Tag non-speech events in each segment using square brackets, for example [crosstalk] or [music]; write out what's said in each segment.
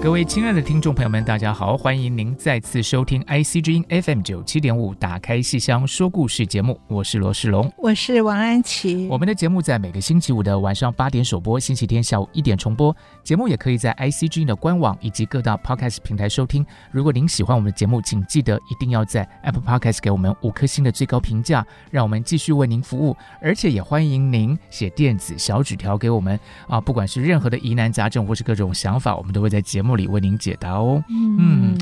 各位亲爱的听众朋友们，大家好！欢迎您再次收听 IC 之音 FM 九七点五，打开戏箱说故事节目，我是罗世龙，我是王安琪。我们的节目在每个星期五的晚上八点首播，星期天下午一点重播。节目也可以在 IC 之音的官网以及各大 Podcast 平台收听。如果您喜欢我们的节目，请记得一定要在 Apple Podcast 给我们五颗星的最高评价，让我们继续为您服务。而且也欢迎您写电子小纸条给我们啊，不管是任何的疑难杂症或是各种想法，我们都会在节目里为您解答哦。嗯，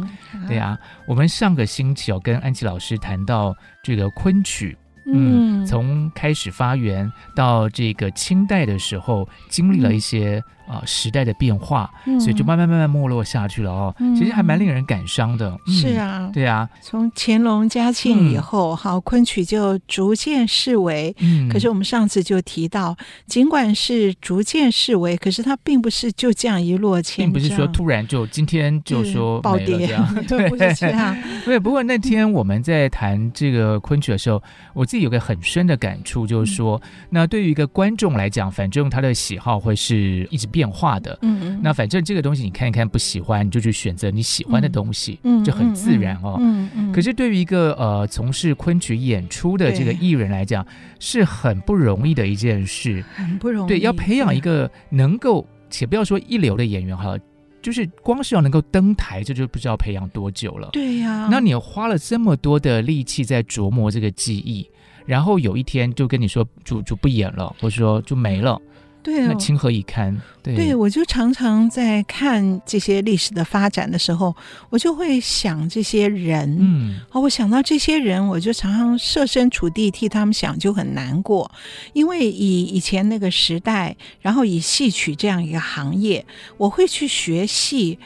对啊，我们上个星期哦跟安琪老师谈到这个昆曲，嗯，从开始发源到这个清代的时候，经历了一些。啊，时代的变化，所以就慢慢慢慢没落下去了哦。其实还蛮令人感伤的。是啊，对啊。从乾隆嘉庆以后，好，昆曲就逐渐式微。嗯。可是我们上次就提到，尽管是逐渐式微，可是它并不是就这样一落千丈，并不是说突然就今天就说暴跌，对，不是这样。[laughs] 对，不过那天我们在谈这个昆曲的时候，我自己有个很深的感触，就是说，那对于一个观众来讲，反正他的喜好会是一直。变化的，嗯嗯，那反正这个东西你看一看不喜欢，你就去选择你喜欢的东西，嗯，就很自然哦，嗯嗯。可是对于一个呃从事昆曲演出的这个艺人来讲，是很不容易的一件事，很不容易。对，要培养一个能够，且不要说一流的演员哈，就是光是要能够登台，这就不知道培养多久了。对呀，那你花了这么多的力气在琢磨这个技艺，然后有一天就跟你说就就不演了，或者说就没了。对、哦，那情何以堪？对，对，我就常常在看这些历史的发展的时候，我就会想这些人，嗯，我想到这些人，我就常常设身处地替他们想，就很难过，因为以以前那个时代，然后以戏曲这样一个行业，我会去学戏。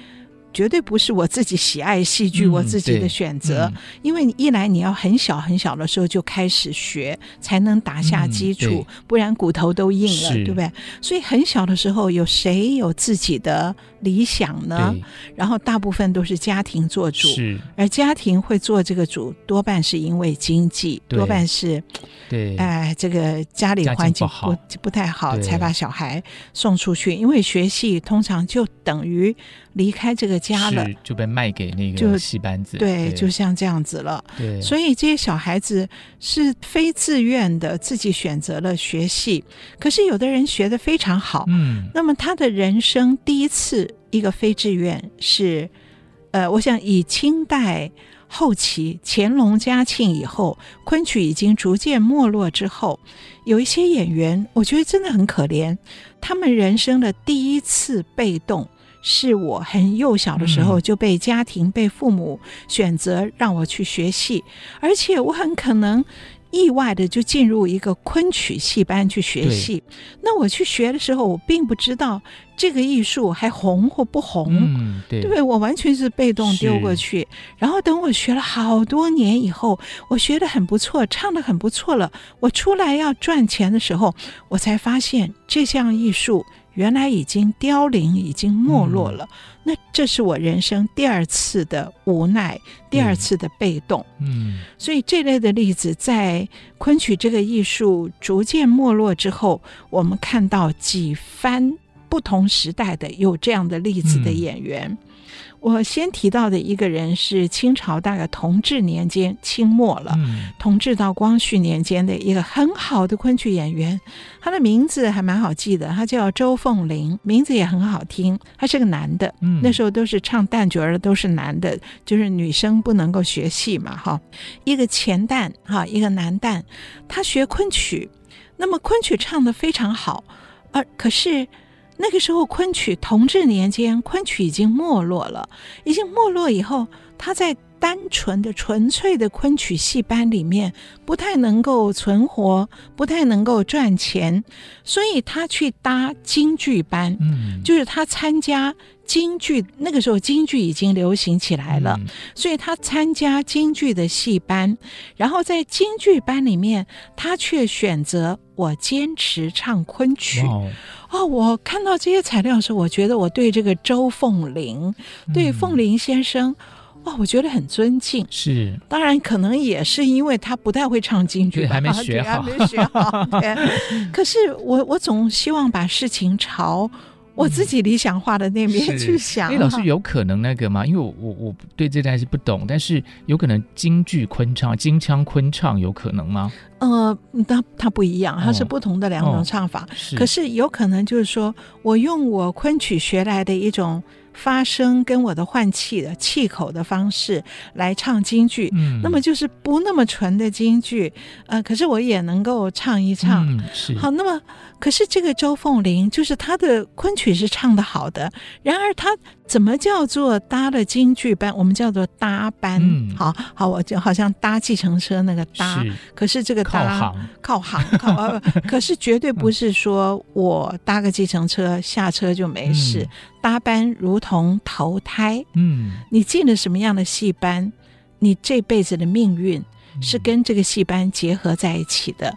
绝对不是我自己喜爱戏剧，我自己的选择。嗯、因为一来你要很小很小的时候就开始学，才能打下基础，嗯、不然骨头都硬了，对不对？所以很小的时候，有谁有自己的理想呢？然后大部分都是家庭做主，而家庭会做这个主，多半是因为经济，多半是对，哎、呃，这个家里环境不不，不太好，才把小孩送出去。因为学戏通常就等于离开这个。家了就被卖给那个戏班子，对，对，就像这样子了。对，所以这些小孩子是非自愿的，自己选择了学戏。可是有的人学的非常好，嗯，那么他的人生第一次一个非志愿是，呃，我想以清代后期乾隆嘉庆以后，昆曲已经逐渐没落之后，有一些演员，我觉得真的很可怜，他们人生的第一次被动。是我很幼小的时候就被家庭、嗯、被父母选择让我去学戏，而且我很可能意外的就进入一个昆曲戏班去学戏。那我去学的时候，我并不知道这个艺术还红或不红，嗯、对，对我完全是被动丢过去。然后等我学了好多年以后，我学的很不错，唱的很不错了，我出来要赚钱的时候，我才发现这项艺术。原来已经凋零，已经没落了。嗯、那这是我人生第二次的无奈，第二次的被动。嗯，所以这类的例子，在昆曲这个艺术逐渐没落之后，我们看到几番不同时代的有这样的例子的演员。嗯我先提到的一个人是清朝大概同治年间清末了，嗯、同治到光绪年间的一个很好的昆曲演员，他的名字还蛮好记的，他叫周凤麟，名字也很好听。他是个男的，嗯、那时候都是唱旦角儿的都是男的，就是女生不能够学戏嘛，哈。一个前旦哈，一个男旦，他学昆曲，那么昆曲唱得非常好，而可是。那个时候昆曲同治年间，昆曲已经没落了，已经没落以后，他在。单纯的、纯粹的昆曲戏班里面不太能够存活，不太能够赚钱，所以他去搭京剧班，嗯，就是他参加京剧。那个时候京剧已经流行起来了，嗯，所以他参加京剧的戏班，然后在京剧班里面，他却选择我坚持唱昆曲。哦，我看到这些材料的时候，我觉得我对这个周凤林，嗯，对凤林先生。哇，我觉得很尊敬。是，当然可能也是因为他不太会唱京剧，还没学好，还没学好。对，可是我我总希望把事情朝我自己理想化的那边去想。哎，老师有可能那个吗？因为我我我对这段是不懂，但是有可能京剧昆唱、京腔昆唱有可能吗？呃，它它不一样，它是不同的两种唱法。哦哦、是，可是有可能就是说我用我昆曲学来的一种。发声跟我的换气的气口的方式来唱京剧，嗯，那么就是不那么纯的京剧，呃，可是我也能够唱一唱，嗯，是。好，那么可是这个周凤玲，就是她的昆曲是唱的好的，然而她怎么叫做搭了京剧班？我们叫做搭班，嗯，好好，我就好像搭计程车那个搭，是，可是这个搭靠行。靠行 [laughs] 可是绝对不是说我搭个计程车下车就没事。嗯搭班如同投胎，嗯，你进了什么样的戏班，你这辈子的命运是跟这个戏班结合在一起的。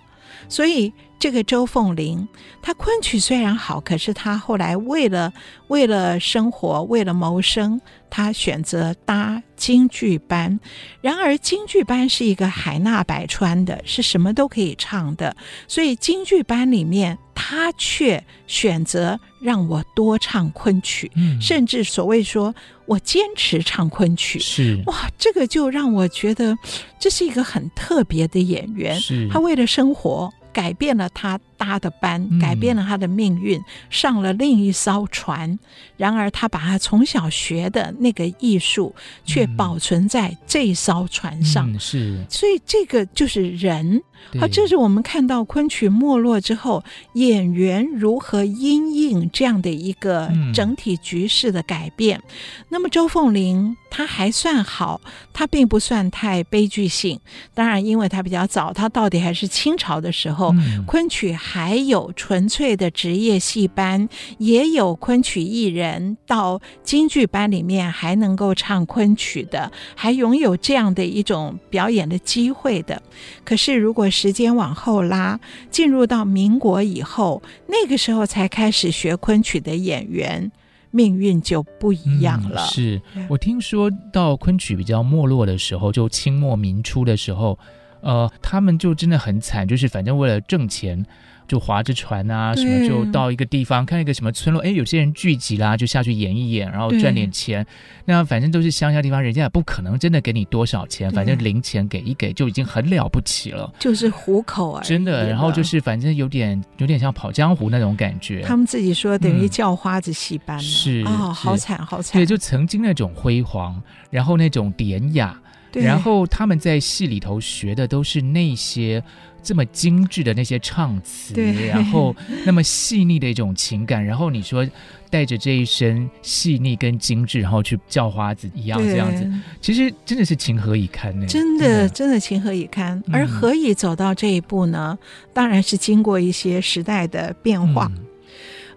所以，这个周凤玲，她昆曲虽然好，可是她后来为了为了生活，为了谋生，她选择搭京剧班。然而，京剧班是一个海纳百川的，是什么都可以唱的。所以，京剧班里面，他却选择让我多唱昆曲，嗯、甚至所谓说我坚持唱昆曲。是哇，这个就让我觉得这是一个很特别的演员。他为了生活。改变了他搭的班，改变了他的命运，嗯、上了另一艘船。然而，他把他从小学的那个艺术，却保存在这艘船上。嗯、是，所以这个就是人。好，这是我们看到昆曲没落之后，演员如何因应这样的一个整体局势的改变。嗯、那么周凤麟他还算好，他并不算太悲剧性。当然，因为他比较早，他到底还是清朝的时候，嗯、昆曲还有纯粹的职业戏班，也有昆曲艺人到京剧班里面还能够唱昆曲的，还拥有这样的一种表演的机会的。可是如果时间往后拉，进入到民国以后，那个时候才开始学昆曲的演员，命运就不一样了。嗯、是我听说到昆曲比较没落的时候，就清末民初的时候，呃，他们就真的很惨，就是反正为了挣钱。就划着船啊，什么就到一个地方看一个什么村落，哎，有些人聚集啦，就下去演一演，然后赚点钱。那反正都是乡下地方，人家也不可能真的给你多少钱，反正零钱给一给就已经很了不起了，就是糊口而已。真的，然后就是反正有点有点像跑江湖那种感觉。他们自己说等于叫花子戏班，是哦，好惨好惨。对，就曾经那种辉煌，然后那种典雅，然后他们在戏里头学的都是那些。这么精致的那些唱词，然后那么细腻的一种情感，然后你说带着这一身细腻跟精致，然后去叫花子一样这样子，其实真的是情何以堪呢？真的，真的情何以堪？嗯、而何以走到这一步呢？当然是经过一些时代的变化。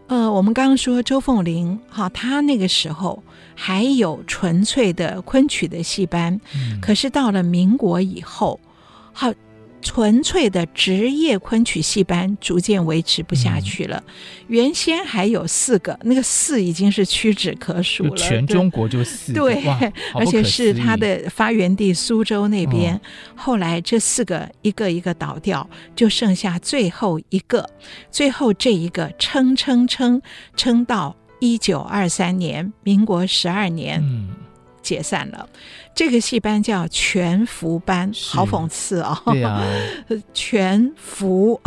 嗯、呃，我们刚刚说周凤玲，哈，她那个时候还有纯粹的昆曲的戏班，嗯、可是到了民国以后，好。纯粹的职业昆曲戏班逐渐维持不下去了。嗯、原先还有四个，那个四已经是屈指可数了。全中国就四个，对，而且是它的发源地苏州那边。哦、后来这四个一个一个倒掉，就剩下最后一个。最后这一个撑撑撑撑到一九二三年，民国十二年。嗯解散了，这个戏班叫全福班，好讽刺哦！对 [laughs] 啊，全福，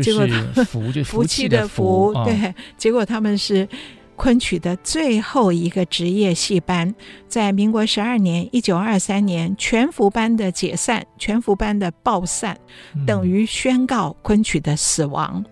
结果他们福就 [laughs] 福气的福，对，结果他们是昆曲的最后一个职业戏班，在民国十二年（一九二三年），全福班的解散，全福班的爆散，等于宣告昆曲的死亡。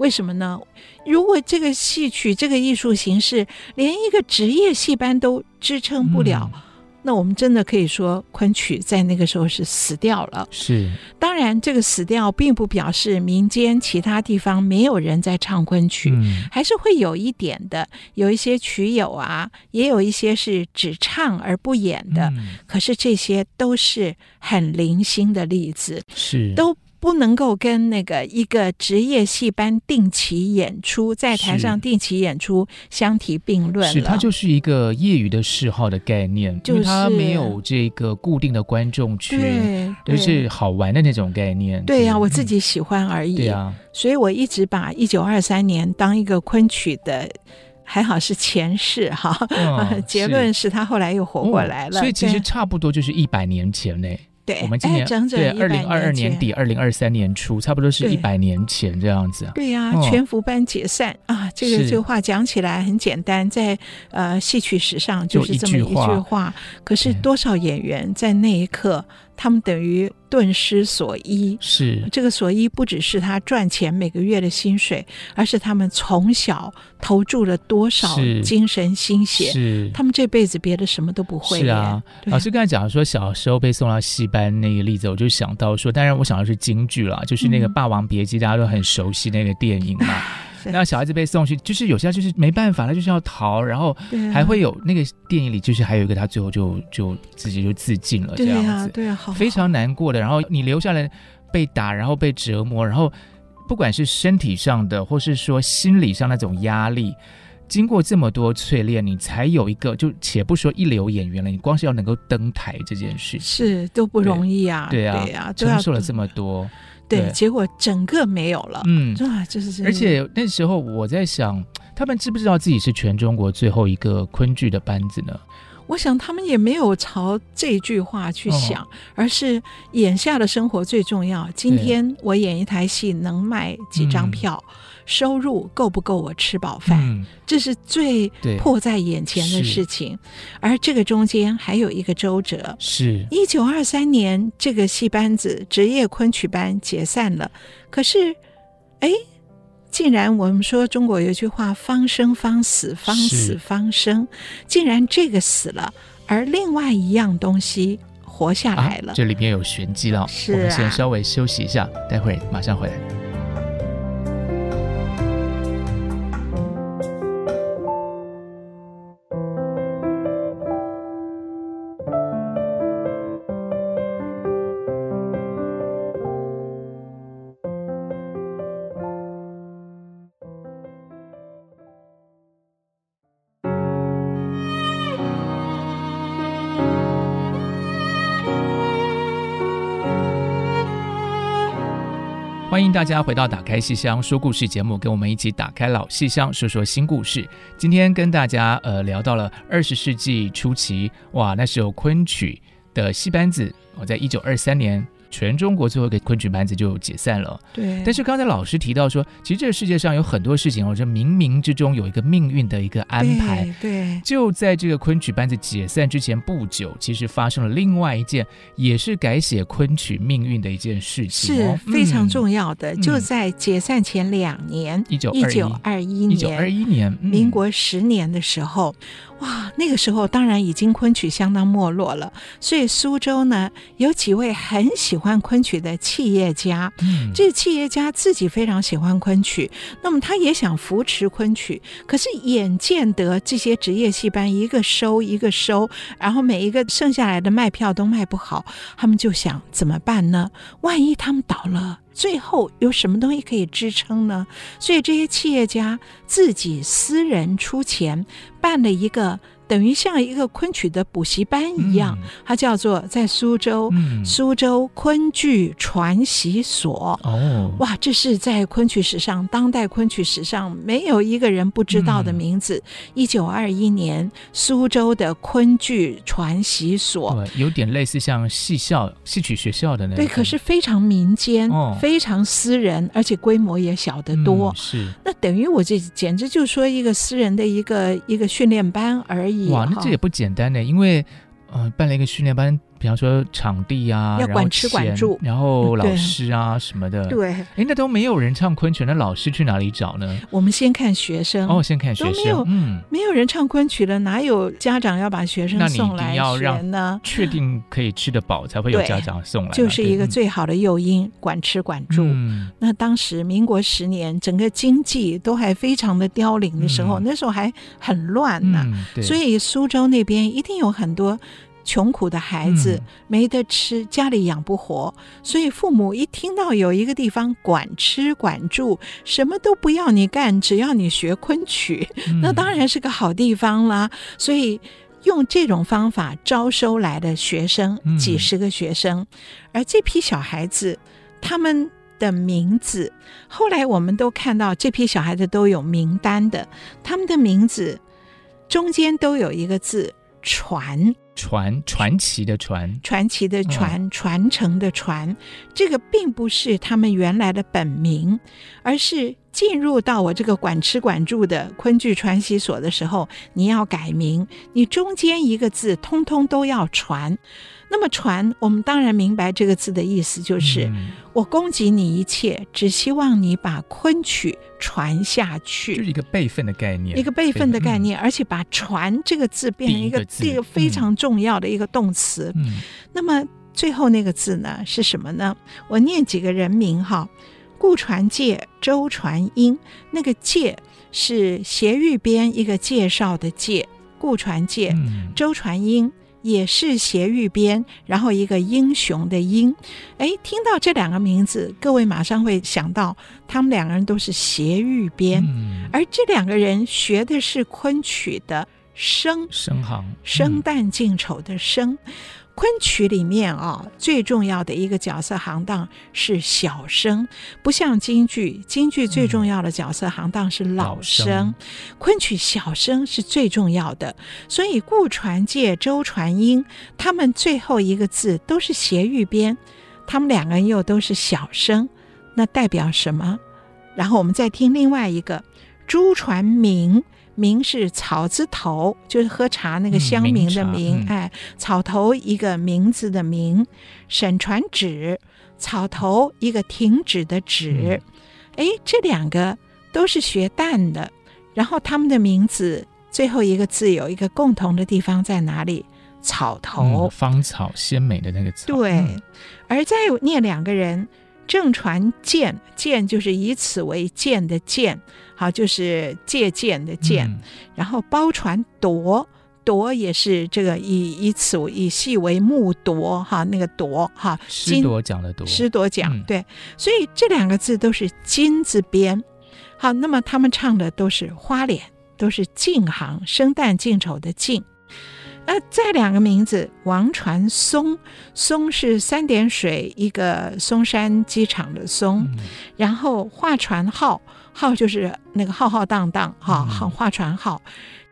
为什么呢？如果这个戏曲这个艺术形式连一个职业戏班都支撑不了。嗯那我们真的可以说，昆曲在那个时候是死掉了。是，当然，这个死掉并不表示民间其他地方没有人在唱昆曲，嗯，还是会有一点的。有一些曲友啊，也有一些是只唱而不演的。嗯，可是这些都是很零星的例子，是都。不能够跟那个一个职业戏班定期演出，在台上定期演出相提并论。是，它就是一个业余的嗜好的概念，就是它没有这个固定的观众群，就是好玩的那种概念。对呀、啊，我自己喜欢而已。对啊，所以我一直把一九二三年当一个昆曲的，还好是前世哈。嗯、[laughs] 结论是他后来又活过来了，哦、所以其实差不多就是一百年前呢。我们今年对二零二二年底，二零二三年初，差不多是一百年前这样子。对呀，全福班解散啊，这个这个话讲起来很简单，在呃戏曲史上就是这么一句话。可是多少演员在那一刻，他们等于顿失所依，是。这个所依不只是他赚钱每个月的薪水，而是他们从小投注了多少精神心血，是。他们这辈子别的什么都不会。是啊，老师刚才讲说小时候被送到戏班那个例子，我就想到说，当然我想到是京剧了，就是那个《霸王别姬》，大家都很熟悉那个电影嘛。嗯那小孩子被送去，就是有些就是没办法，他就是要逃，然后还会有那个电影里，就是还有一个他最后就就自己就自尽了这样子，对啊，对啊，好，非常难过的。然后你留下来被打，然后被折磨，然后不管是身体上的，或是说心理上那种压力，经过这么多淬炼，你才有一个，就且不说一流演员了，你光是要能够登台这件事情是都不容易啊，对啊，对啊，承受了这么多。对，结果整个没有了。嗯，啊，就是而且那时候我在想，他们知不知道自己是全中国最后一个昆剧的班子呢？我想他们也没有朝这句话去想，哦、而是眼下的生活最重要。今天我演一台戏能卖几张票，嗯、收入够不够我吃饱饭？嗯、这是最迫在眼前的事情。而这个中间还有一个周折，是一九二三年这个戏班子职业昆曲班解散了。可是，哎。竟然我们说中国有一句话“方生方死，方死方生”，竟然这个死了，而另外一样东西活下来了。啊、这里边有玄机了，是啊、我们先稍微休息一下，待会儿马上回来。大家回到《打开戏箱说故事》节目，跟我们一起打开老戏箱，说说新故事。今天跟大家呃聊到了二十世纪初期，哇，那时候昆曲的戏班子，我在一九二三年。全中国最后一个昆曲班子就解散了。对，但是刚才老师提到说，其实这个世界上有很多事情哦，这冥冥之中有一个命运的一个安排。对，对，就在这个昆曲班子解散之前不久，其实发生了另外一件也是改写昆曲命运的一件事情，是非常重要的。嗯、就在解散前两年，一九一九二一年，一九二一年，嗯、民国十年的时候。哇，那个时候当然已经昆曲相当没落了，所以苏州呢有几位很喜欢昆曲的企业家，嗯，这个企业家自己非常喜欢昆曲，那么他也想扶持昆曲，可是眼见得这些职业戏班一个收一个收，然后每一个剩下来的卖票都卖不好，他们就想怎么办呢？万一他们倒了？最后有什么东西可以支撑呢？所以这些企业家自己私人出钱办了一个。等于像一个昆曲的补习班一样，嗯、它叫做在苏州、嗯、苏州昆剧传习所。哦，哇，这是在昆曲史上，当代昆曲史上没有一个人不知道的名字。一九二一年，苏州的昆剧传习所，对，有点类似像戏校、戏曲学校的那种。对，可是非常民间，哦、非常私人，而且规模也小得多。嗯、是，那等于我这简直就说一个私人的一个一个训练班而已。哇，那这也不简单呢，因为，呃，办了一个训练班，比方说场地啊，要管吃管住，然后老师啊什么的。对，哎，那都没有人唱昆曲，那老师去哪里找呢？我们先看学生。哦，先看学生，都没有，嗯，没有人唱昆曲了，哪有家长要把学生送来学呢？确定可以吃得饱，才会有家长送来，就是一个最好的诱因，管吃管住。那当时民国十年，整个经济都还非常的凋零的时候，那时候还很乱呢，所以苏州那边一定有很多。穷苦的孩子没得吃，家里养不活，所以父母一听到有一个地方管吃管住，什么都不要你干，只要你学昆曲，那当然是个好地方啦。所以用这种方法招收来的学生，几十个学生，而这批小孩子他们的名字，后来我们都看到这批小孩子都有名单的，他们的名字中间都有一个字“传”。传传奇的传，传奇的传，传承的传，这个并不是他们原来的本名，而是进入到我这个管吃管住的昆剧传习所的时候，你要改名，你中间一个字通通都要传。那么传，我们当然明白这个字的意思，就是、嗯、我供给你一切，只希望你把昆曲传下去，就是一个辈分的概念，一个辈分的概念，嗯、而且把“传”这个字变成一个这个非常重要的一个动词。嗯、那么最后那个字呢是什么呢？我念几个人名哈：顾传介、周传英。那个“介”是斜玉边一个介绍的“介”，顾传介、嗯、周传英。也是斜玉边，然后一个英雄的英，哎，听到这两个名字，各位马上会想到，他们两个人都是斜玉边，嗯、而这两个人学的是昆曲的生生行，生旦净丑的生。嗯昆曲里面啊，最重要的一个角色行当是小生，不像京剧，京剧最重要的角色行当是老生，昆、嗯、曲小生是最重要的。所以顾传介、周传英，他们最后一个字都是斜玉边，他们两个人又都是小生，那代表什么？然后我们再听另外一个朱传明。名是草字头，就是喝茶那个香茗的茗，嗯、哎，草头一个名字的名。沈传芷，草头一个停止的止，嗯、哎，这两个都是学旦的。然后他们的名字最后一个字有一个共同的地方在哪里？草头，嗯、芳草鲜美的那个草。对，嗯、而再念两个人。郑传鉴，鉴就是以此为鉴的鉴，好，就是借鉴的鉴。嗯、然后包船铎，铎也是这个以以此以细为木铎，哈，那个铎，哈，师铎奖的铎，师铎讲，对，所以这两个字都是金字边。好，那么他们唱的都是花脸，都是净行，生旦净丑的净。呃，再两个名字，王传松，松是三点水一个松山机场的松，嗯、然后华传浩，浩就是那个浩浩荡荡哈，好划船浩，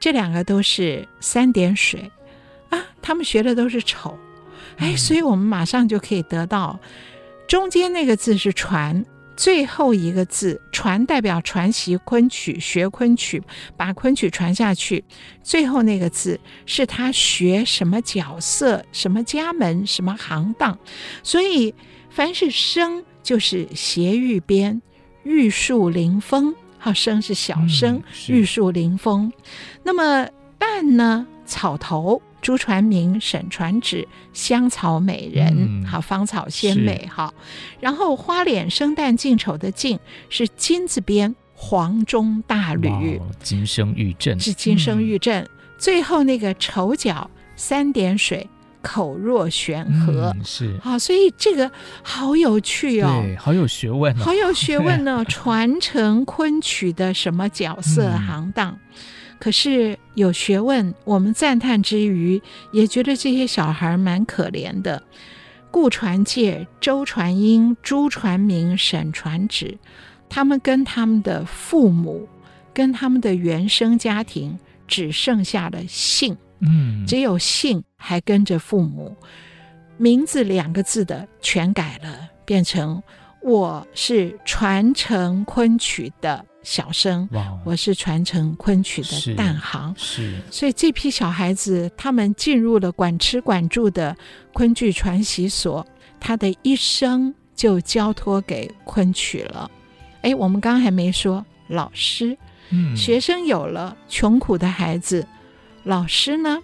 这两个都是三点水啊，他们学的都是丑，哎，所以我们马上就可以得到中间那个字是传。最后一个字“传”代表传习昆曲，学昆曲，把昆曲传下去。最后那个字是他学什么角色、什么家门、什么行当。所以，凡是生就是斜玉边，玉树临风。好，生是小生，嗯、玉树临风。那么旦呢？草头。朱传明、沈传芷，香草美人，好、嗯、芳草鲜美，是好。然后花脸生旦净丑的净是金字边，黄钟大吕，金生玉振是金生玉振。嗯、最后那个丑角三点水，口若悬河，嗯、是好。所以这个好有趣哦，对，好有学问、哦，好有学问呢、哦。[laughs] 传承昆曲的什么角色行当？嗯可是有学问，我们赞叹之余，也觉得这些小孩蛮可怜的。顾传介、周传英、朱传明、沈传芷，他们跟他们的父母、跟他们的原生家庭，只剩下了姓，嗯，只有姓还跟着父母，名字两个字的全改了，变成我是传承昆曲的。小生，我是传承昆曲的旦行。是，所以这批小孩子，他们进入了管吃管住的昆剧传习所，他的一生就交托给昆曲了。哎，我们刚刚还没说老师，嗯，学生有了，穷苦的孩子，老师呢？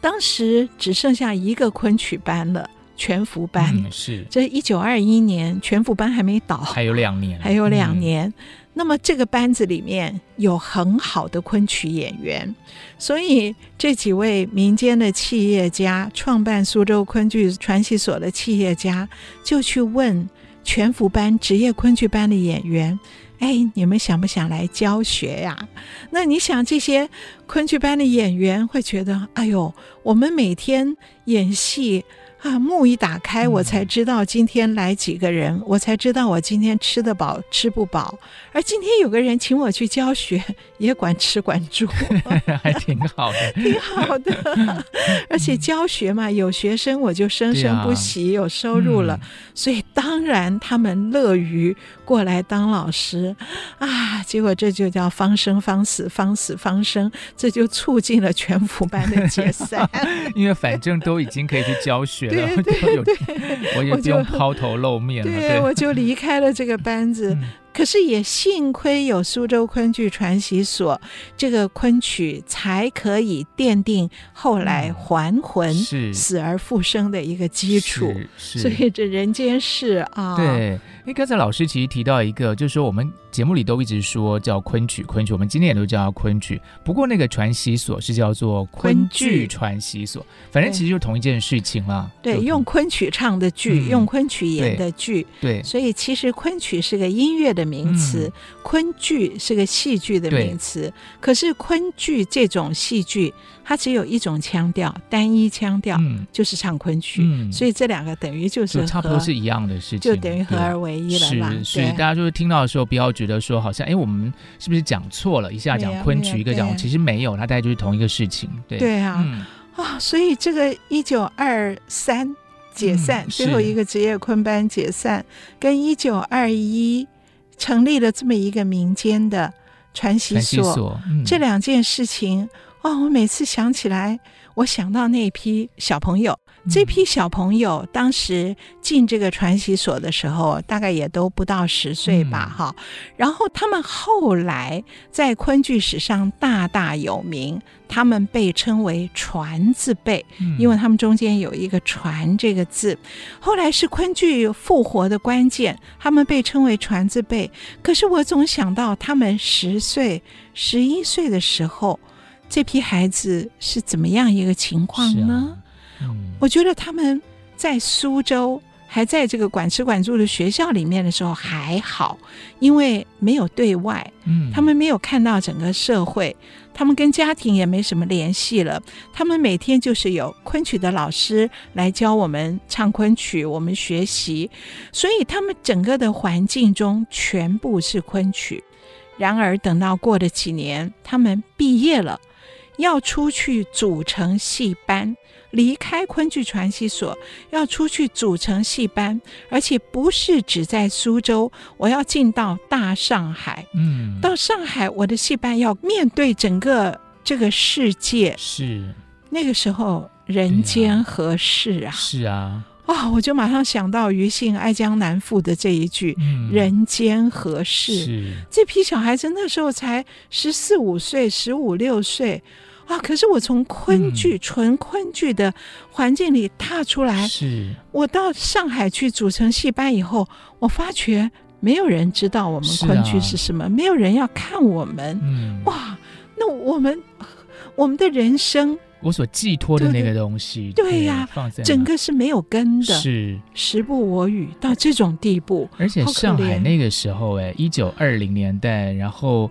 当时只剩下一个昆曲班了。全福班、嗯、是，这一九二一年全福班还没倒，还有两年，还有两年。嗯、那么这个班子里面有很好的昆曲演员，所以这几位民间的企业家，创办苏州昆剧传习所的企业家，就去问全福班职业昆剧班的演员：“哎，你们想不想来教学呀、？”那你想，这些昆剧班的演员会觉得：“哎呦，我们每天演戏。”啊，幕一打开，我才知道今天来几个人，嗯、我才知道我今天吃得饱吃不饱。而今天有个人请我去教学，也管吃管住，[laughs] 还挺好的，[laughs] 挺好的。[laughs] 而且教学嘛，有学生我就生生不息，啊、有收入了，嗯、所以当然他们乐于过来当老师啊。结果这就叫方生方死，方死方生，这就促进了全福班的解散。因为反正都已经可以去教学了。对 [laughs] 对对，我也不用抛头露面了。对，我就离开了这个班子。嗯 [laughs] 可是也幸亏有苏州昆剧传习所，这个昆曲才可以奠定后来还魂、死而复生的一个基础。所以这人间事啊，对。因为刚才老师其实提到一个，就是说我们节目里都一直说叫昆曲，昆曲，我们今天也都叫昆曲。不过那个传习所是叫做昆剧传习所，反正其实就是同一件事情啦。对，用昆曲唱的剧，用昆曲演的剧。对，所以其实昆曲是个音乐的名词，昆剧是个戏剧的名词。可是昆剧这种戏剧，它只有一种腔调，单一腔调，就是唱昆曲。所以这两个等于就是差不多是一样的事情，就等于合而为。是，所以大家就是听到的时候，不要觉得说好像，哎，我们是不是讲错了？一下讲昆曲，一个讲，其实没有，它大概就是同一个事情。对，对啊，嗯、啊，所以这个一九二三解散，嗯、最后一个职业昆班解散，跟一九二一成立了这么一个民间的传习所，这两件事情，哦，我每次想起来，我想到那批小朋友。这批小朋友当时进这个传习所的时候，大概也都不到十岁吧，哈、嗯。然后他们后来在昆剧史上大大有名，他们被称为“传字辈”，因为他们中间有一个“传”这个字。后来是昆剧复活的关键，他们被称为“传字辈”。可是我总想到他们十岁、十一岁的时候，这批孩子是怎么样一个情况呢？嗯、我觉得他们在苏州还在这个管吃管住的学校里面的时候还好，因为没有对外，嗯，他们没有看到整个社会，他们跟家庭也没什么联系了。他们每天就是有昆曲的老师来教我们唱昆曲，我们学习，所以他们整个的环境中全部是昆曲。然而等到过了几年，他们毕业了，要出去组成戏班。离开昆剧传习所，要出去组成戏班，而且不是只在苏州，我要进到大上海。嗯，到上海，我的戏班要面对整个这个世界。是那个时候，人间何事啊？是啊，啊、哦，我就马上想到庾信《爱江南赋》的这一句：“嗯、人间何事？”是这批小孩子那时候才十四五岁，十五六岁。啊！可是我从昆剧、嗯、纯昆剧的环境里踏出来，是我到上海去组成戏班以后，我发觉没有人知道我们昆剧是什么，啊、没有人要看我们。嗯、哇！那我们我们的人生，我所寄托的那个东西，对呀，整个是没有根的，是时不我与到这种地步。而且上海那个时候，哎，一九二零年代，然后。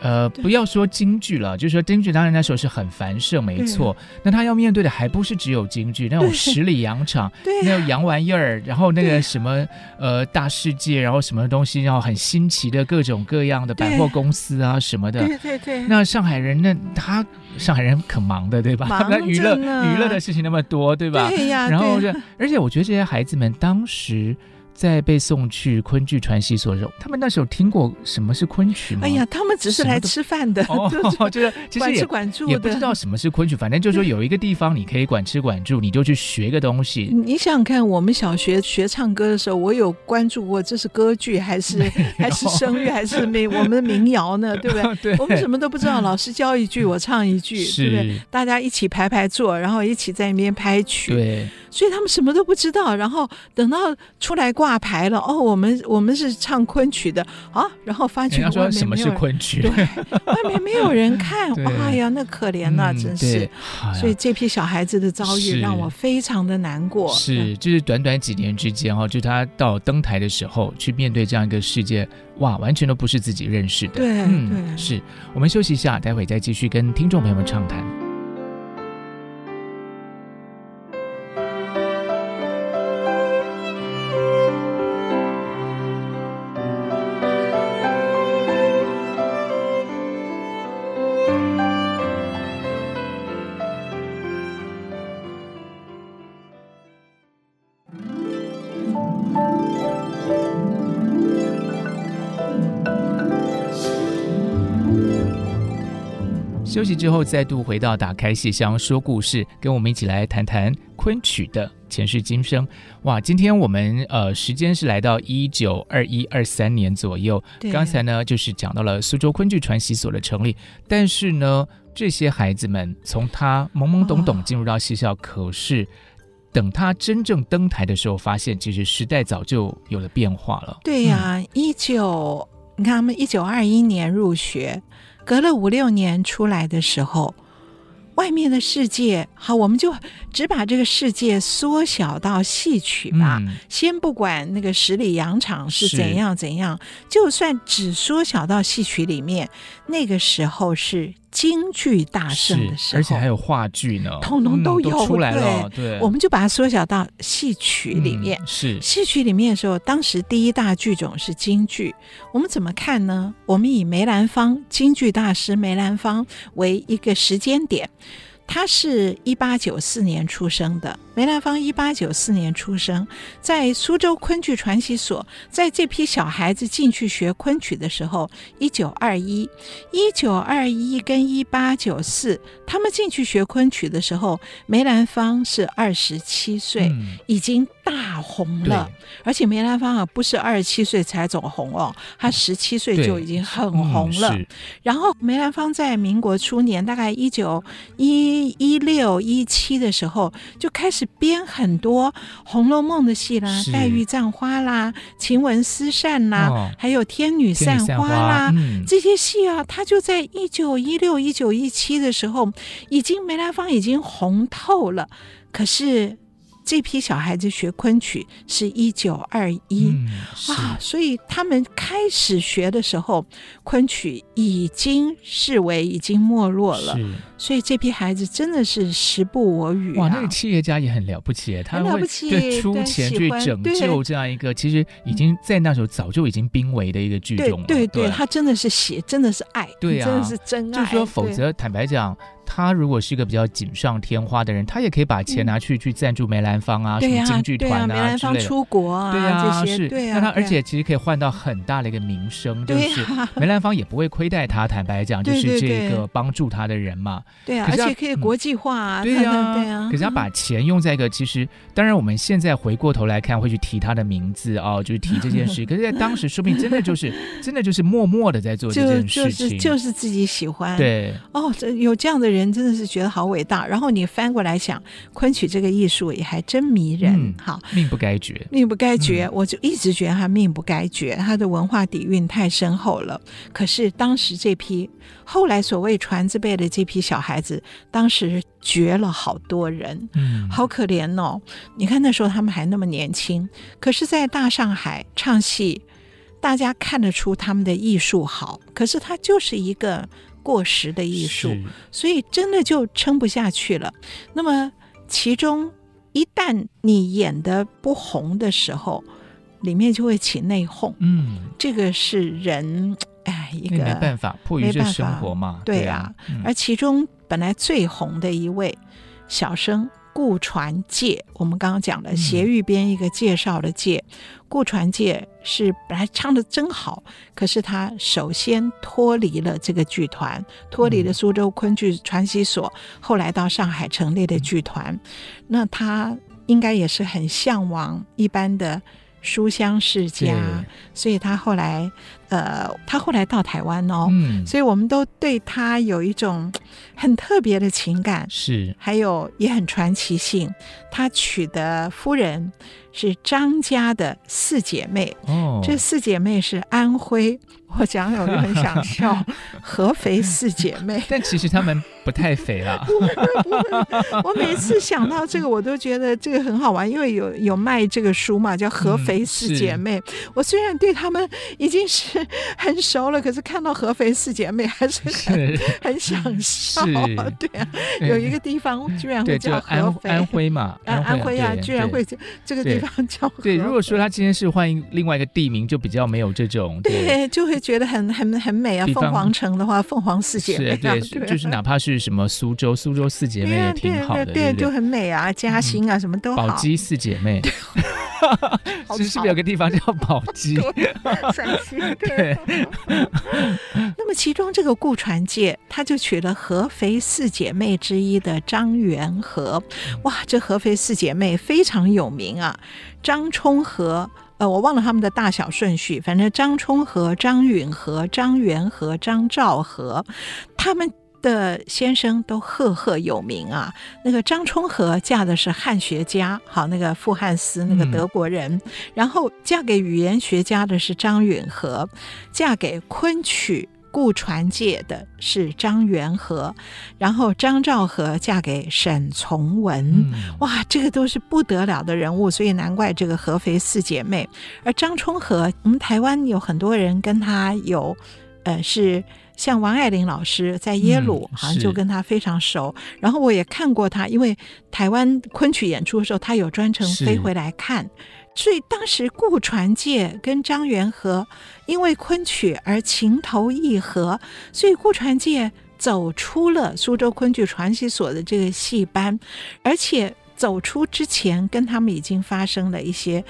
呃，不要说京剧了，就是说京剧，当然那时候是很繁盛，没错。那他要面对的还不是只有京剧，那种十里洋场，[laughs] 那种洋玩意儿，然后那个什么呃大世界，然后什么东西，然后很新奇的各种各样的百货公司啊什么的。对对对。那上海人那他上海人可忙的，对吧？那娱乐娱乐的事情那么多，对吧？对呀。然后就，而且我觉得这些孩子们当时。在被送去昆剧传习所的时候，他们那时候听过什么是昆曲吗？哎呀，他们只是来吃饭的，哦，[laughs] 就是 [laughs] 其实也管吃管住，也不知道什么是昆曲。反正就是说有一个地方你可以管吃管住，你就去学个东西。[laughs] 你想想看，我们小学学唱歌的时候，我有关注过这是歌剧还是还是声乐还是民我们的民谣呢？对不对？对，我们什么都不知道，老师教一句，我唱一句，对不对？大家一起排排坐，然后一起在那边拍曲。对。所以他们什么都不知道，然后等到出来挂牌了，哦，我们我们是唱昆曲的啊，然后发觉外面没有人，说什么是昆曲？对，外面没有人看，[laughs] 哎呀，那可怜呐、啊嗯，真是。所以这批小孩子的遭遇让我非常的难过。是，就是短短几年之间哈，就他到登台的时候去面对这样一个世界，哇，完全都不是自己认识的。对，嗯，对，是我们休息一下，待会再继续跟听众朋友们畅谈。休息之后，再度回到打开戏箱说故事，跟我们一起来谈谈昆曲的前世今生。哇，今天我们呃时间是来到一九二一二三年左右。刚才呢就是讲到了苏州昆剧传习所的成立，但是呢这些孩子们从他懵懵懂懂进入到戏校，哦，可是等他真正登台的时候，发现其实时代早就有了变化了。对呀，啊，一九，嗯，你看他们一九二一年入学。隔了五六年出来的时候，外面的世界，好，我们就只把这个世界缩小到戏曲吧。嗯、先不管那个十里洋场是怎样怎样，就算只缩小到戏曲里面，那个时候是。京剧大盛的时候，而且还有话剧呢，统统都有、出来了对。对，我们就把它缩小到戏曲里面。嗯、是戏曲里面的时候，当时第一大剧种是京剧。我们怎么看呢？我们以梅兰芳，京剧大师梅兰芳为一个时间点。他是一八九四年出生的，梅兰芳一八九四年出生，在苏州昆剧传习所，在这批小孩子进去学昆曲的时候，一九二一，一九二一跟一八九四，他们进去学昆曲的时候，梅兰芳是二十七岁，已经大红了，而且梅兰芳啊，不是二十七岁才走红哦，他十七岁就已经很红了。然后梅兰芳在民国初年，大概一九一。一六一七的时候就开始编很多《红楼梦》的戏啦，《黛玉葬花》啦，《晴雯丝扇》啦，哦，还有《天女散花》啦，嗯，这些戏啊，他就在一九一六、一九一七的时候，已经梅兰芳已经红透了，可是。这批小孩子学昆曲是一九二一啊，所以他们开始学的时候，昆曲已经视为已经没落了。所以这批孩子真的是时不我与啊。哇，那个企业家也很了不起，他会对出钱去拯救这样一个其实已经在那时候早就已经濒危的一个剧种了。对对，对，他真的是写，真的是爱，对啊，真的是真爱。就是说，否则坦白讲。他如果是一个比较锦上添花的人，他也可以把钱拿去、嗯、去赞助梅兰芳啊，什么京剧团啊，对啊，梅兰芳出国啊，对啊，这些是，对啊。那他而且其实可以换到很大的一个名声，就是梅兰芳也不会亏待他。坦白讲，就是这个帮助他的人嘛。对啊，而且可以国际化啊。对啊，对啊。可是要把钱用在一个，其实当然我们现在回过头来看，会去提他的名字哦，就是提这件事。[laughs] 可是，在当时说不定真的就是真的就是默默的在做这件事情，就是就是自己喜欢。对哦，这有这样的人真的是觉得。好伟大！然后你翻过来想，昆曲这个艺术也还真迷人。好、嗯，命不该绝，命不该绝、嗯。我就一直觉得他命不该绝，他的文化底蕴太深厚了。可是当时这批后来所谓传字辈的这批小孩子，当时绝了好多人，嗯，好可怜哦。你看那时候他们还那么年轻，可是，在大上海唱戏，大家看得出他们的艺术好，可是他就是一个。过时的艺术，所以真的就撑不下去了。那么，其中一旦你演的不红的时候，里面就会起内讧。嗯，这个是人哎一个没办法，迫于这生活嘛。对啊，对啊、嗯，而其中本来最红的一位小生顾传介，我们刚刚讲的斜玉边一个介绍的介，顾传介是本来唱的真好，可是他首先脱离了这个剧团，脱离了苏州昆剧传习所，后来到上海成立的剧团，那他应该也是很向往一般的书香世家，所以他后来。呃，他后来到台湾哦，嗯，所以我们都对他有一种很特别的情感，是，还有也很传奇性。他娶的夫人是张家的四姐妹，哦，这四姐妹是安徽，我讲有就很想笑，[laughs] 合肥四姐妹，[laughs] 但其实她们不太肥啦。[laughs] 我每次想到这个，我都觉得这个很好玩，因为有有卖这个书嘛，叫《合肥四姐妹》，嗯。我虽然对她们已经是。很熟了，可是看到合肥四姐妹还是很是很想笑。对啊，有一个地方居然会叫合肥，安徽嘛，安安徽啊，居然会这个地方叫合肥。对，如果说他今天是换另外一个地名，就比较没有这种对，对，就会觉得很 [laughs] 很很美啊。凤凰城的话，凤凰四姐妹，对，就是哪怕是什么苏州，苏州四姐妹也挺好的，对，就很美啊。嘉兴啊，什么都好。宝鸡四姐妹。[laughs] 是不是有个地方叫宝鸡？[laughs] 陕西对。那么其中这个顾传介，他就娶了合肥四姐妹之一的张元和。哇，这合肥四姐妹非常有名啊！张充和，呃，我忘了他们的大小顺序，反正张充和、张允和、张元和、张兆和，他们。的先生都赫赫有名啊！那个张充和嫁的是汉学家，好，那个傅汉斯那个德国人，嗯、然后嫁给语言学家的是张允和，嫁给昆曲顾传介的是张元和，然后张兆和嫁给沈从文，嗯，哇，这个都是不得了的人物，所以难怪这个合肥四姐妹。而张充和，我们台湾有很多人跟他有，呃，是。像王爱玲老师在耶鲁，好像就跟他非常熟。嗯、然后我也看过他，因为台湾昆曲演出的时候，他有专程飞回来看。所以当时顾传介跟张元和因为昆曲而情投意合，所以顾传介走出了苏州昆剧传习所的这个戏班，而且走出之前跟他们已经发生了一些。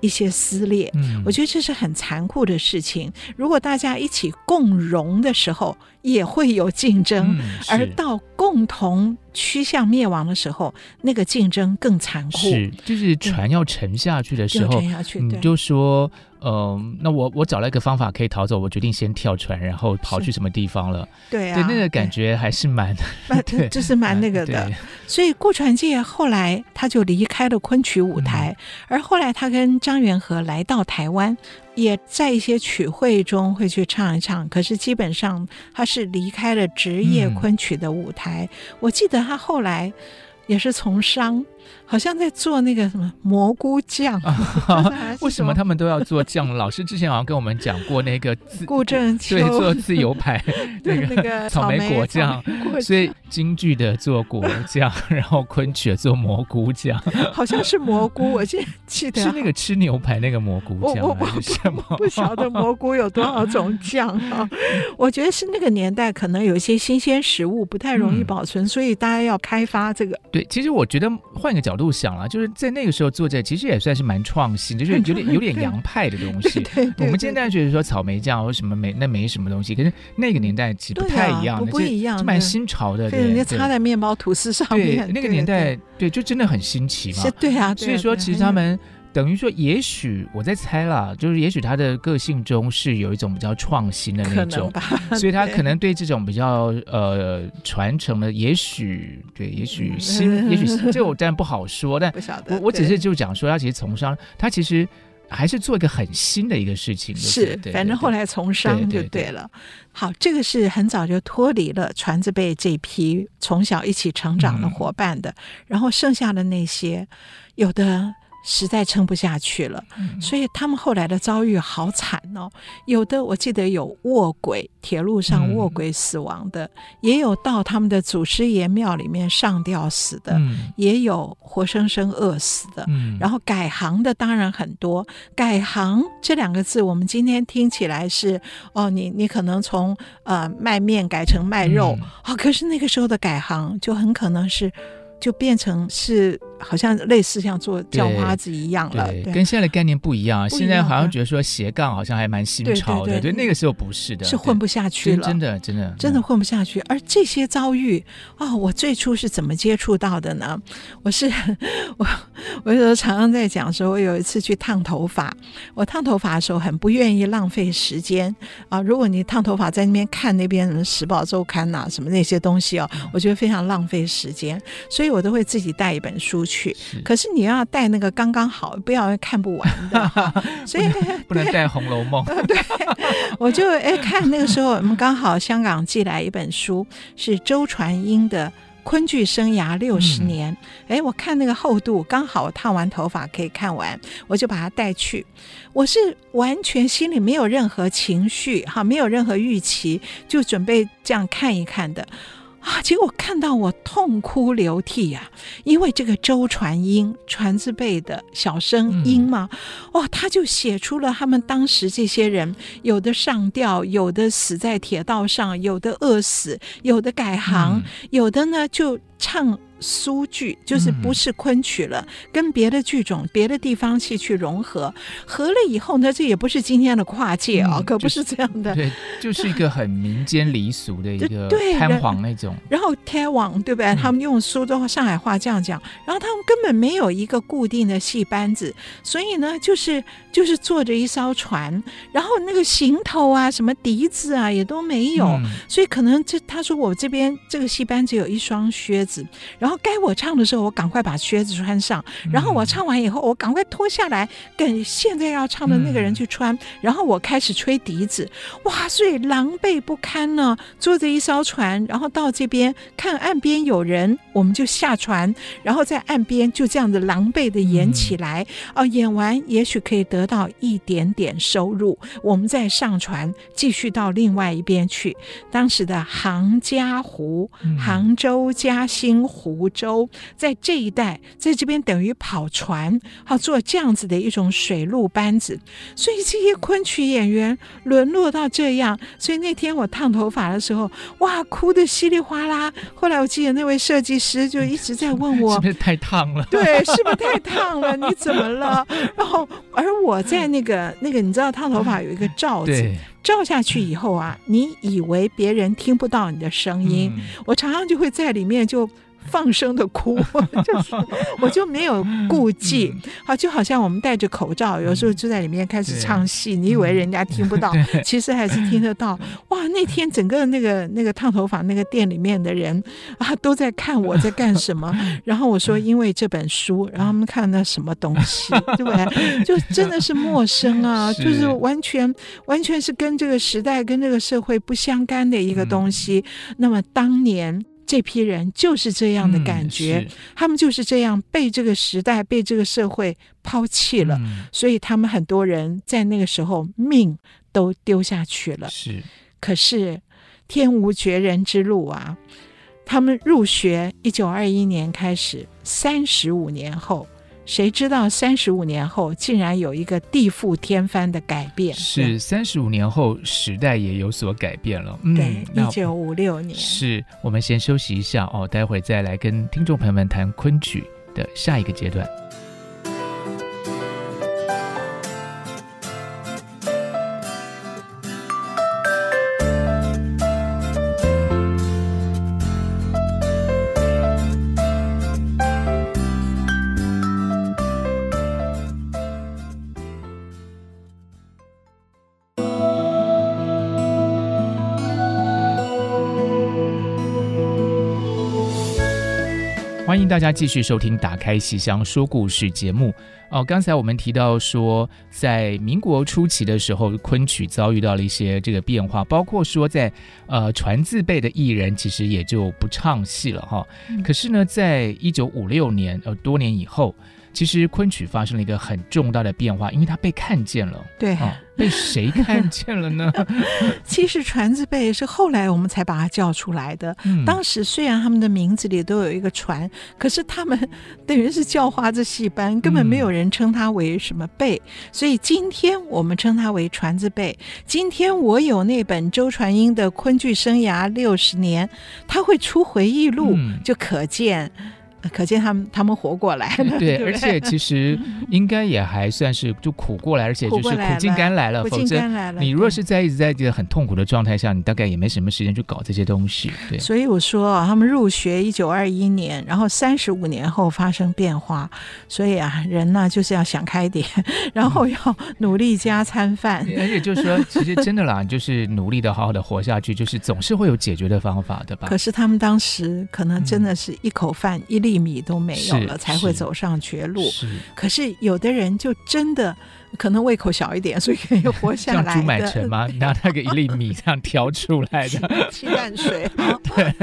一些撕裂，嗯，我觉得这是很残酷的事情。如果大家一起共荣的时候，也会有竞争，嗯，而到共同趋向灭亡的时候，那个竞争更残酷。是，就是船要沉下去的时候，沉下去，你就说。嗯、呃，那我我找了一个方法可以逃走，我决定先跳船，然后跑去什么地方了？对啊，对，那个感觉还是蛮，[laughs] 对，就是蛮那个的。[laughs] 所以顾传介后来他就离开了昆曲舞台，嗯，而后来他跟张元和来到台湾，也在一些曲会中会去唱一唱。可是基本上他是离开了职业昆曲的舞台。嗯，我记得他后来也是从商。好像在做那个什么蘑菇酱，[laughs] 为什么他们都要做酱？老师之前好像跟我们讲过那个 [laughs] 顾正秋对做自由牌 [laughs] 那个草莓果酱，所以京剧的做果酱，然后昆曲的做蘑菇酱，好像是蘑菇，我记记得是那个吃牛排那个蘑菇酱，我不什么不晓得蘑菇有多少种酱啊？我觉得是那个年代可能有一些新鲜食物不太容易保存，嗯，所以大家要开发这个。对，其实我觉得换。那个角度想了，就是在那个时候做这，其实也算是蛮创新，就是有点有点洋派的东西。[laughs] 我们现在觉得说草莓酱或什么没那没什么东西，可是那个年代其实不太一样不一样，蛮新潮的。对，人家擦在面包吐司上面，对，那个年代对，对，就真的很新奇嘛。对啊，所以说其实他们。等于说，也许我在猜啦，就是也许他的个性中是有一种比较创新的那种，[laughs] 所以他可能对这种比较呃传承的，也许对，也许新，也许这我当然不好说，但我我只是就讲说，他其实从商，他其实还是做一个很新的一个事情，是，反正后来从商就对了。好，这个是很早就脱离了传字辈这批从小一起成长的伙伴的，然后剩下的那些有的。实在撑不下去了，所以他们后来的遭遇好惨哦。有的我记得有卧轨，铁路上卧轨死亡的，也有到他们的祖师爷庙里面上吊死的，也有活生生饿死的。然后改行的当然很多。改行这两个字，我们今天听起来是哦，你你可能从呃卖面改成卖肉哦，可是那个时候的改行就很可能是。就变成是。好像类似像做叫花子一样了，对，跟现在的概念不一样。现在好像觉得说斜杠好像还蛮新潮的，对，那个时候不是的，是混不下去了，真的，真的，真的混不下去。而这些遭遇啊，我最初是怎么接触到的呢？我是 [laughs] 我，我有时候常常在讲说，我有一次去烫头发，我烫头发的时候很不愿意浪费时间啊。如果你烫头发在那边看那边什么《时报周刊》呐，什么那些东西哦，我觉得非常浪费时间，所以我都会自己带一本书去。去，可是你要带那个刚刚好，不要看不完的，[laughs] 所以不能 [laughs] 带《红楼梦》。[laughs] 对，我就哎看那个时候，我们刚好香港寄来一本书，是周传英的《昆剧生涯六十年》。哎、嗯，我看那个厚度刚好，烫完头发可以看完，我就把它带去。我是完全心里没有任何情绪，哈，没有任何预期，就准备这样看一看的。啊！结果看到我痛哭流涕呀、啊，因为这个周传英，传字辈的小生英嘛，哇，他就写出了他们当时这些人，有的上吊，有的死在铁道上，有的饿死，有的改行，有的呢就唱。苏剧就是不是昆曲了，嗯、跟别的剧种、别的地方戏去融合，合了以后呢，这也不是今天的跨界啊、哦嗯，可不是这样的。对，就是一个很民间离俗的一个贪黄那种。然后天王对不对？他们用苏州上海话这样讲，然后他们根本没有一个固定的戏班子，所以呢，就是就是坐着一艘船，然后那个行头啊、什么笛子啊也都没有，嗯、所以可能这他说我这边这个戏班只有一双靴子，然后。该我唱的时候，我赶快把靴子穿上，然后我唱完以后，我赶快脱下来，跟现在要唱的那个人去穿，然后我开始吹笛子，哇，所以狼狈不堪呢。坐着一艘船，然后到这边看岸边有人，我们就下船，然后在岸边就这样子狼狈的演起来。哦，演完也许可以得到一点点收入，我们再上船继续到另外一边去。当时的杭嘉湖、杭州嘉兴湖。湖州在这一带，在这边等于跑船，好做这样子的一种水陆班子，所以这些昆曲演员沦落到这样。所以那天我烫头发的时候，哇，哭得稀里哗啦。后来我记得那位设计师就一直在问我，是不是太烫了？[laughs] 对，是不是太烫了？你怎么了？然后而我在那个那个，你知道烫头发有一个罩子。对照下去以后啊，你以为别人听不到你的声音，嗯、我常常就会在里面就。放声的哭，[laughs] 就是我就没有顾忌，好，就好像我们戴着口罩，有时候就在里面开始唱戏，你以为人家听不到，其实还是听得到。哇，那天整个那个那个烫头发那个店里面的人啊，都在看我在干什么。[laughs] 然后我说，因为这本书，然后他们看那什么东西，[laughs] 对不对？就真的是陌生啊，就是完全完全是跟这个时代跟这个社会不相干的一个东西。那么当年。这批人就是这样的感觉，嗯，他们就是这样被这个时代、被这个社会抛弃了，嗯，所以他们很多人在那个时候命都丢下去了。是，可是天无绝人之路啊！他们入学一九二一年开始，三十五年后。谁知道三十五年后竟然有一个地覆天翻的改变？是三十五年后时代也有所改变了。嗯，对，一九五六年。是我们先休息一下哦，待会再来跟听众朋友们谈昆曲的下一个阶段。大家继续收听《打开戏箱说故事》节目哦。刚才我们提到说，在民国初期的时候，昆曲遭遇到了一些这个变化，包括说在呃传字辈的艺人其实也就不唱戏了哈。可是呢，在一九五六年呃多年以后。其实昆曲发生了一个很重大的变化，因为它被看见了。对，哦、被谁看见了呢？[laughs] 其实传字辈是后来我们才把它叫出来的。嗯、当时虽然他们的名字里都有一个传，可是他们等于是叫花子戏班，根本没有人称他为什么辈。嗯、所以今天我们称他为传字辈。今天我有那本周传英的昆剧生涯六十年，他会出回忆录，嗯、就可见。可见他们他们活过来了。对，而且其实应该也还算是就苦过来，而且就是苦尽甘来了。苦尽甘来了。否则你若是在一直在这个很痛苦的状态下，你大概也没什么时间去搞这些东西。对。所以我说啊，他们入学一九二一年，然后三十五年后发生变化。所以啊，人呢就是要想开点，[laughs] 然后要努力加餐饭。而且就是说，其实真的啦，就是努力的好好的活下去，就是总是会有解决的方法的吧。可是他们当时可能真的是一口饭、嗯、一粒米都没有了，才会走上绝路。可是有的人就真的。可能胃口小一点，所以可以活下来。像朱买臣吗？[laughs] 拿那个一粒米这样挑出来的，鸡蛋水。[laughs] [laughs] 对，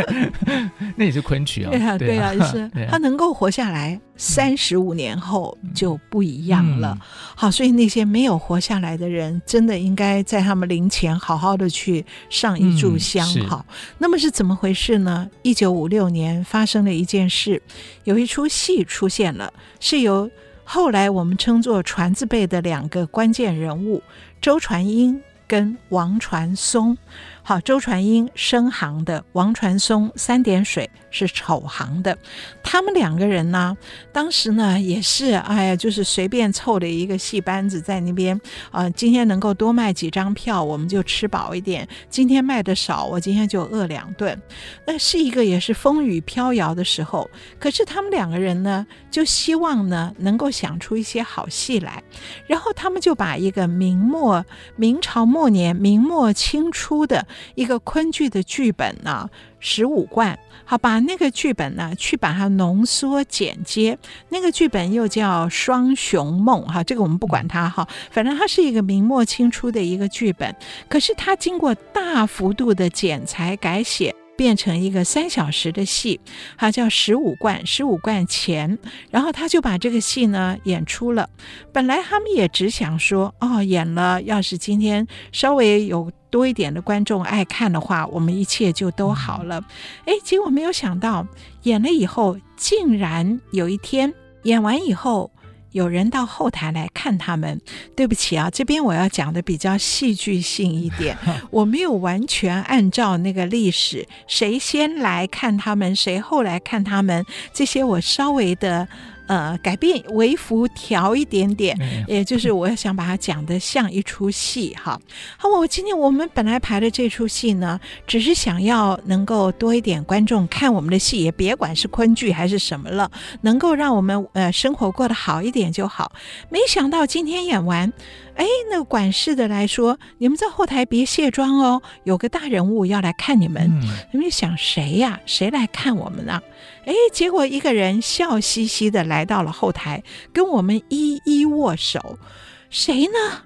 那也是昆曲啊。对啊，对啊，就是他能够活下来，三十五年后就不一样了。好，所以那些没有活下来的人，真的应该在他们灵前好好的去上一炷香。好，那么是怎么回事呢？一九五六年发生了一件事，有一出戏出现了，是由。后来我们称作传字辈的两个关键人物周传英跟王传松。好，周传英生行的，王传松三点水是丑行的。他们两个人呢，当时呢也是，哎呀，就是随便凑的一个戏班子在那边啊、今天能够多卖几张票，我们就吃饱一点；今天卖的少，我今天就饿两顿。那是一个也是风雨飘摇的时候。可是他们两个人呢，就希望呢能够想出一些好戏来，然后他们就把一个明末明朝末年明末清初的。一个昆剧的剧本呢，十五贯，好，把那个剧本呢，去把它浓缩剪接。那个剧本又叫《双雄梦》哈，这个我们不管它哈，反正它是一个明末清初的一个剧本，可是它经过大幅度的剪裁改写。变成一个三小时的戏，它叫十五贯，十五贯钱，然后他就把这个戏呢演出了。本来他们也只想说，哦，演了，要是今天稍微有多一点的观众爱看的话，我们一切就都好了。哎，结果没有想到，演了以后，竟然有一天演完以后。有人到后台来看他们，对不起啊，这边我要讲的比较戏剧性一点，[laughs] 我没有完全按照那个历史，谁先来看他们，谁后来看他们，这些我稍微的。呃，改变微服调一点点，也就是我想把它讲的像一出戏哈。好，我今天我们本来排的这出戏呢，只是想要能够多一点观众看我们的戏，也别管是昆剧还是什么了，能够让我们呃生活过得好一点就好。没想到今天演完。哎，那个管事的来说，你们在后台别卸妆哦，有个大人物要来看你们。嗯、你们想谁呀？谁来看我们呢？哎，结果一个人笑嘻嘻的来到了后台，跟我们一一握手。谁呢？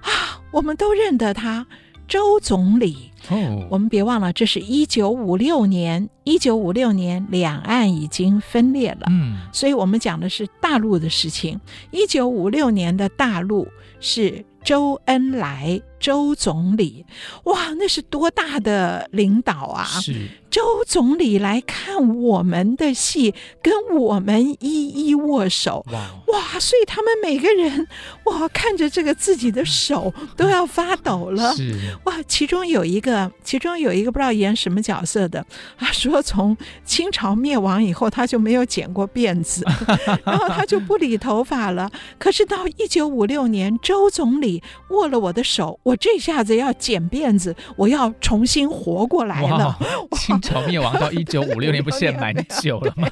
啊，我们都认得他，周总理。哦，我们别忘了，这是一九五六年。一九五六年，两岸已经分裂了。嗯，所以我们讲的是大陆的事情。一九五六年的大陆是周恩来。周总理，哇，那是多大的领导啊！是周总理来看我们的戏，跟我们一一握手。哇，哇，所以他们每个人哇，看着这个自己的手 [laughs] 都要发抖了。是哇，其中有一个，其中有一个不知道演什么角色的，他说从清朝灭亡以后，他就没有剪过辫子，[laughs] 然后他就不理头发了。可是到一九五六年，周总理握了我的手。我这下子要剪辫子，我要重新活过来了。清朝 [laughs] 灭亡到一九五六年，不是也蛮久了吗？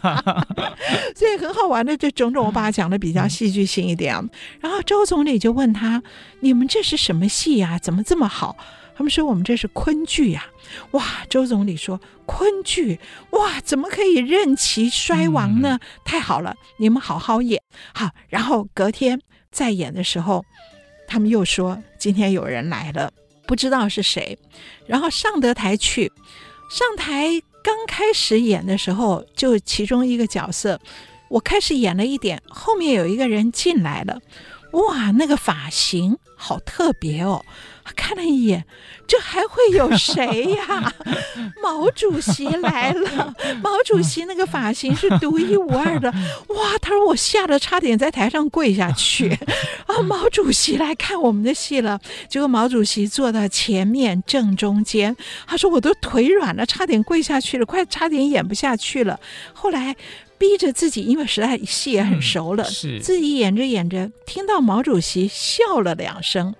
[laughs] 所以很好玩的，这种种我把它讲的比较戏剧性一点。然后周总理就问他：“你们这是什么戏呀？怎么这么好？”他们说：“我们这是昆剧呀。”哇！周总理说：“昆剧哇，怎么可以任其衰亡呢？太好了，你们好好演好。然后隔天再演的时候。”他们又说：“今天有人来了，不知道是谁。”然后上得台去，上台刚开始演的时候，就其中一个角色，我开始演了一点，后面有一个人进来了，哇，那个发型好特别哦，看了一眼，这还会有谁呀？[laughs] 毛主席来了！[laughs] 毛主席那个发型是独一无二的，哇！他说我吓得差点在台上跪下去 [laughs] 啊！毛主席来看我们的戏了，结果毛主席坐到前面正中间，他说我都腿软了，差点跪下去了，快差点演不下去了。后来逼着自己，因为实在戏也很熟了，嗯、是自己演着演着，听到毛主席笑了两声。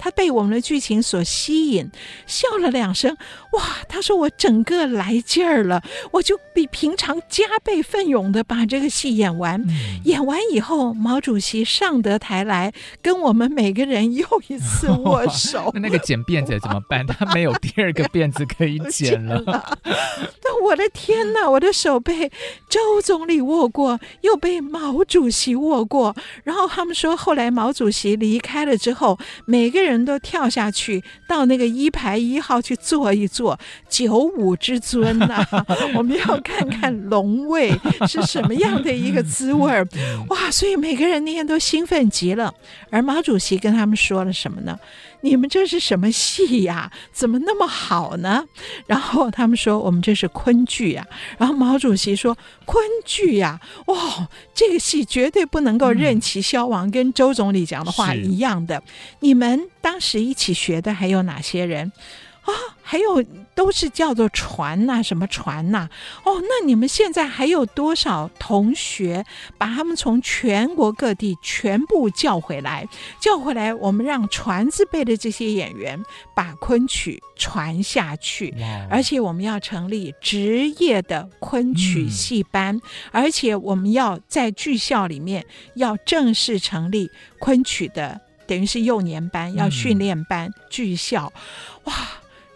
他被我们的剧情所吸引，笑了两声，哇！他说我整个来劲儿了，我就比平常加倍奋勇的把这个戏演完。嗯、演完以后，毛主席上得台来，跟我们每个人又一次握手。[laughs] 那那个剪辫子怎么办？他没有第二个辫子可以剪了。[laughs] 那我的天哪！我的手被周总理握过，又被毛主席握过。然后他们说，后来毛主席离开了之后，每个人。人都跳下去到那个一排一号去坐一坐，九五之尊呐、啊！[laughs] 我们要看看龙位是什么样的一个滋味儿哇！所以每个人那天都兴奋极了。而毛主席跟他们说了什么呢？你们这是什么戏呀？怎么那么好呢？然后他们说我们这是昆剧呀。然后毛主席说昆剧呀，哇，这个戏绝对不能够任其消亡。跟周总理讲的话一样的。你们当时一起学的还有哪些人？啊，还有都是叫做船呐、啊，什么船呐、啊？哦，那你们现在还有多少同学把他们从全国各地全部叫回来？叫回来，我们让船字辈的这些演员把昆曲传下去。而且我们要成立职业的昆曲戏班，嗯、而且我们要在剧校里面要正式成立昆曲的，等于是幼年班，要训练班、嗯、剧校，哇！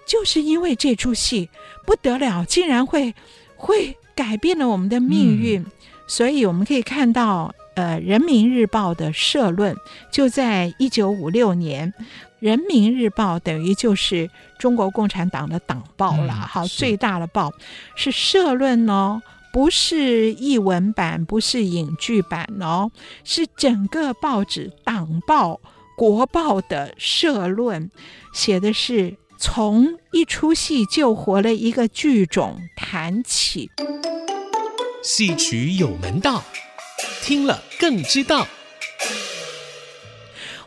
就是因为这出戏不得了，竟然会会改变了我们的命运，嗯、所以我们可以看到，呃，《人民日报》的社论就在一九五六年，《人民日报》等于就是中国共产党的党报了，嗯、好，最大的报。是社论哦，不是译文版，不是影剧版哦，是整个报纸党报国报的社论，写的是。从一出戏救活了一个剧种谈起，戏曲有门道，听了更知道。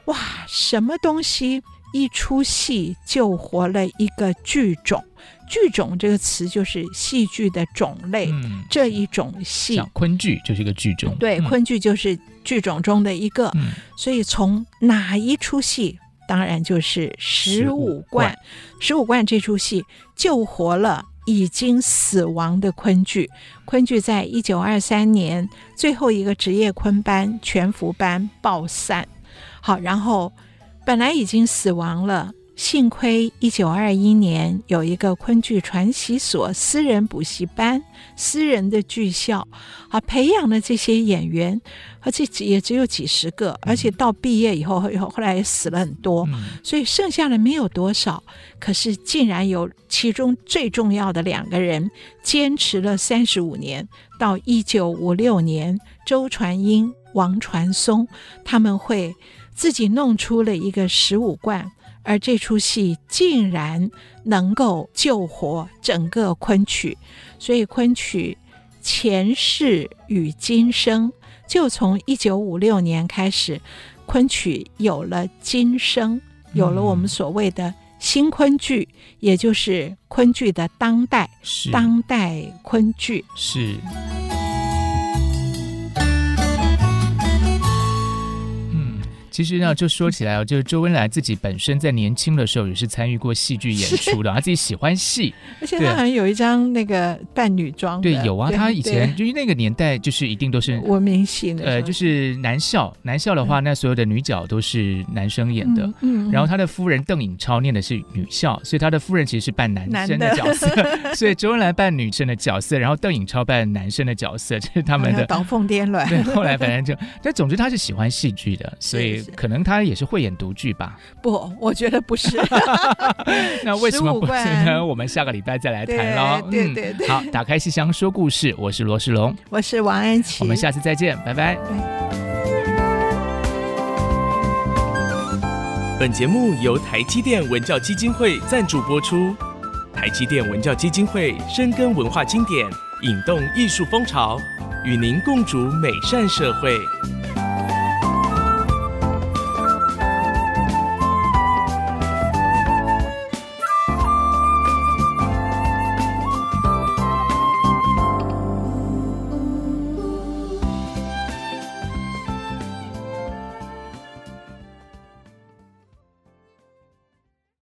哇，什么东西？一出戏救活了一个剧种。剧种这个词就是戏剧的种类，嗯、这一种戏，昆剧就是一个剧种。对，昆剧就是剧种中的一个。嗯、所以从哪一出戏？当然就是十五贯，十五贯这出戏救活了已经死亡的昆剧。昆剧在一九二三年最后一个职业昆班全福班爆散，好，然后本来已经死亡了。幸亏一九二一年有一个昆剧传习所私人补习班，私人的剧校，啊，培养了这些演员，而且也只有几十个，而且到毕业以后，后后来也死了很多，所以剩下的没有多少。可是竟然有其中最重要的两个人坚持了三十五年，到一九五六年，周传英、王传松他们会自己弄出了一个十五贯。而这出戏竟然能够救活整个昆曲，所以昆曲前世与今生，就从一九五六年开始，昆曲有了今生，有了我们所谓的新昆剧，嗯、也就是昆剧的当代，是。当代昆剧。是。其实呢，就说起来哦，就是周恩来自己本身在年轻的时候也是参与过戏剧演出的，他自己喜欢戏，[laughs] 而且他好像有一张那个扮女装。对，有啊，他以前就是那个年代，就是一定都是文明戏的，呃，就是男校，男校的话，那所有的女角都是男生演的。嗯，然后他的夫人邓颖超念的是女校，所以他的夫人其实是扮男生的角色，[laughs] 所以周恩来扮女生的角色，然后邓颖超扮男生的角色，这是他们的。[laughs] 当凤颠鸾。对，后来反正就，但总之他是喜欢戏剧的，所以。可能他也是慧眼独具吧？[laughs] 不，我觉得不是。[laughs] 那为什么不是呢？[laughs] 我们下个礼拜再来谈喽。对对对，好，打开戏箱说故事，我是罗世龙，我是王安琪，我们下次再见，拜拜。拜本节目由台积电文教基金会赞助播出。台积电文教基金会深耕文化经典，引动艺术风潮，与您共筑美善社会。